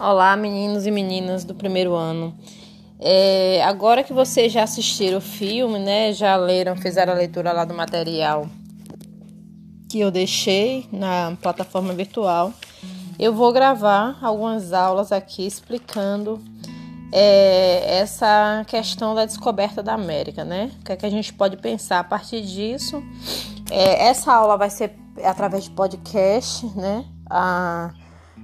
Olá, meninos e meninas do primeiro ano. É, agora que vocês já assistiram o filme, né? Já leram, fizeram a leitura lá do material que eu deixei na plataforma virtual, eu vou gravar algumas aulas aqui explicando é, essa questão da descoberta da América, né? O que, é que a gente pode pensar a partir disso? É, essa aula vai ser através de podcast, né? A,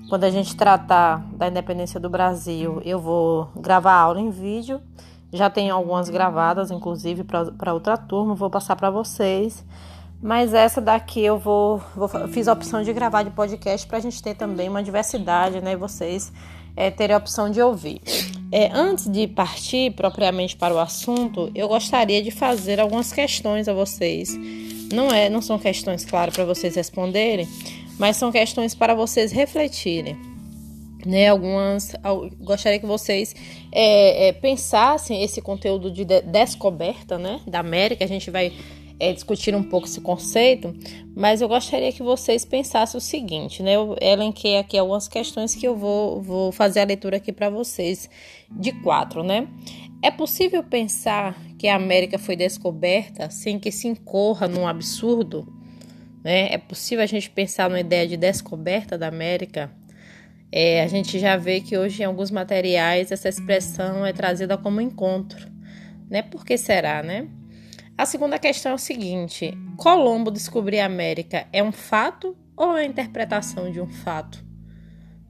quando a gente tratar da independência do Brasil, eu vou gravar aula em vídeo. Já tenho algumas gravadas, inclusive para outra turma, vou passar para vocês. Mas essa daqui eu vou, vou, fiz a opção de gravar de podcast para a gente ter também uma diversidade, né? E vocês é, terem a opção de ouvir. É, antes de partir propriamente para o assunto, eu gostaria de fazer algumas questões a vocês. Não é, não são questões, claro, para vocês responderem, mas são questões para vocês refletirem. Né, algumas gostaria que vocês é, é, pensassem esse conteúdo de descoberta né, da América. A gente vai é, discutir um pouco esse conceito, mas eu gostaria que vocês pensassem o seguinte, né? Eu elenquei aqui algumas questões que eu vou, vou fazer a leitura aqui para vocês, de quatro, né? É possível pensar que a América foi descoberta sem que se incorra num absurdo? Né? É possível a gente pensar numa ideia de descoberta da América? É, a gente já vê que hoje em alguns materiais essa expressão é trazida como encontro. Né? Por que será, né? A segunda questão é o seguinte: Colombo descobrir a América é um fato ou é a interpretação de um fato?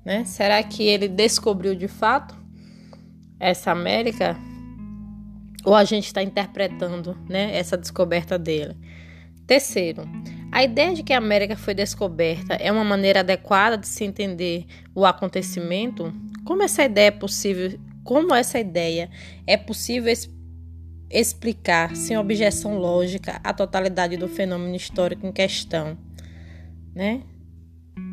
Né? Será que ele descobriu de fato essa América? Ou a gente está interpretando né, essa descoberta dele? Terceiro, a ideia de que a América foi descoberta é uma maneira adequada de se entender o acontecimento? Como essa ideia é possível? Como essa ideia é possível explicar sem objeção lógica a totalidade do fenômeno histórico em questão, né?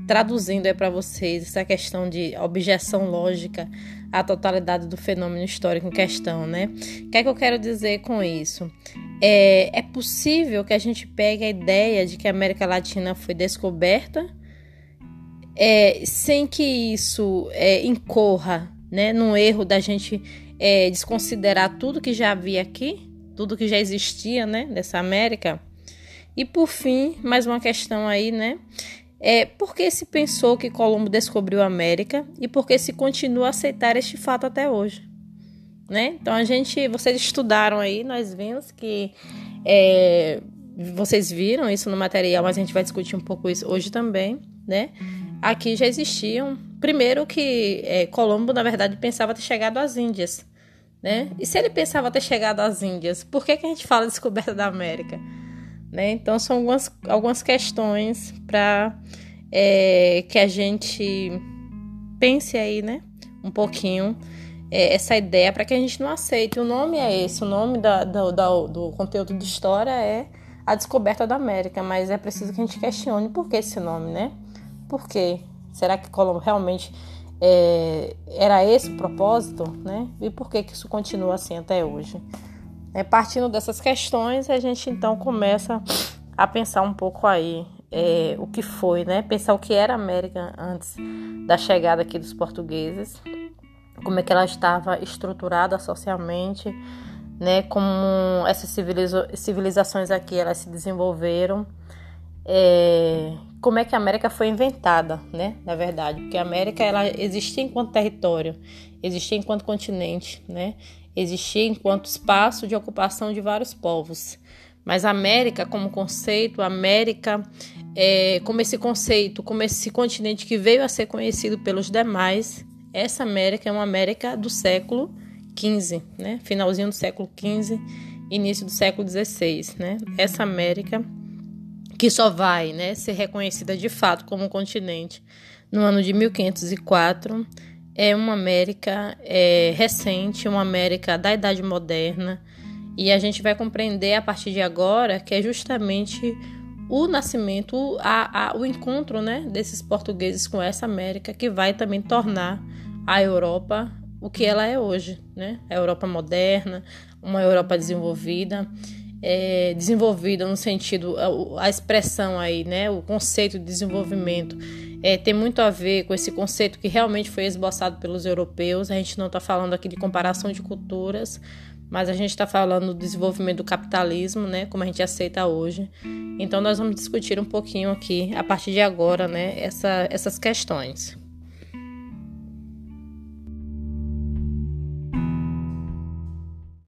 Traduzindo é para vocês essa questão de objeção lógica à totalidade do fenômeno histórico em questão, né? O que é que eu quero dizer com isso? É, é possível que a gente pegue a ideia de que a América Latina foi descoberta é, sem que isso é, incorra né, num erro da gente é, desconsiderar tudo que já havia aqui, tudo que já existia né, nessa América. E por fim, mais uma questão aí, né? É, por que se pensou que Colombo descobriu a América e por que se continua a aceitar este fato até hoje? Né? Então a gente, vocês estudaram aí, nós vimos que é, vocês viram isso no material, mas a gente vai discutir um pouco isso hoje também, né? Aqui já existiam. Primeiro que é, Colombo, na verdade, pensava ter chegado às Índias, né? E se ele pensava ter chegado às Índias, por que, que a gente fala descoberta da América? Né? Então, são algumas, algumas questões para é, que a gente pense aí, né? Um pouquinho é, essa ideia para que a gente não aceite. O nome é esse, o nome da, da, da, do conteúdo de história é a descoberta da América, mas é preciso que a gente questione por que esse nome, né? Por quê? Será que Colombo realmente é, era esse o propósito, né? E por que, que isso continua assim até hoje? É, partindo dessas questões, a gente então começa a pensar um pouco aí é, o que foi, né? Pensar o que era a América antes da chegada aqui dos portugueses, como é que ela estava estruturada socialmente, né? Como essas civiliza civilizações aqui elas se desenvolveram, é, como é que a América foi inventada, né? Na verdade, porque a América ela existia enquanto território, existia enquanto continente, né? Existia enquanto espaço de ocupação de vários povos. Mas América, como conceito, América, é, como esse conceito, como esse continente que veio a ser conhecido pelos demais, essa América é uma América do século XV, né? finalzinho do século XV, início do século XVI. Né? Essa América que só vai né, ser reconhecida de fato como um continente no ano de 1504 é uma América é, recente, uma América da Idade Moderna, e a gente vai compreender a partir de agora que é justamente o nascimento, a, a, o encontro né, desses portugueses com essa América que vai também tornar a Europa o que ela é hoje, né? A Europa moderna, uma Europa desenvolvida. É, desenvolvida no sentido, a, a, expressão aí, né, o conceito de desenvolvimento é, tem muito a ver com esse conceito que realmente foi esboçado pelos europeus. A gente não está falando aqui de comparação de culturas, mas a gente está falando do desenvolvimento do capitalismo, né, como a gente aceita hoje. Então nós vamos discutir um pouquinho aqui, a partir de agora, né, essa, essas questões.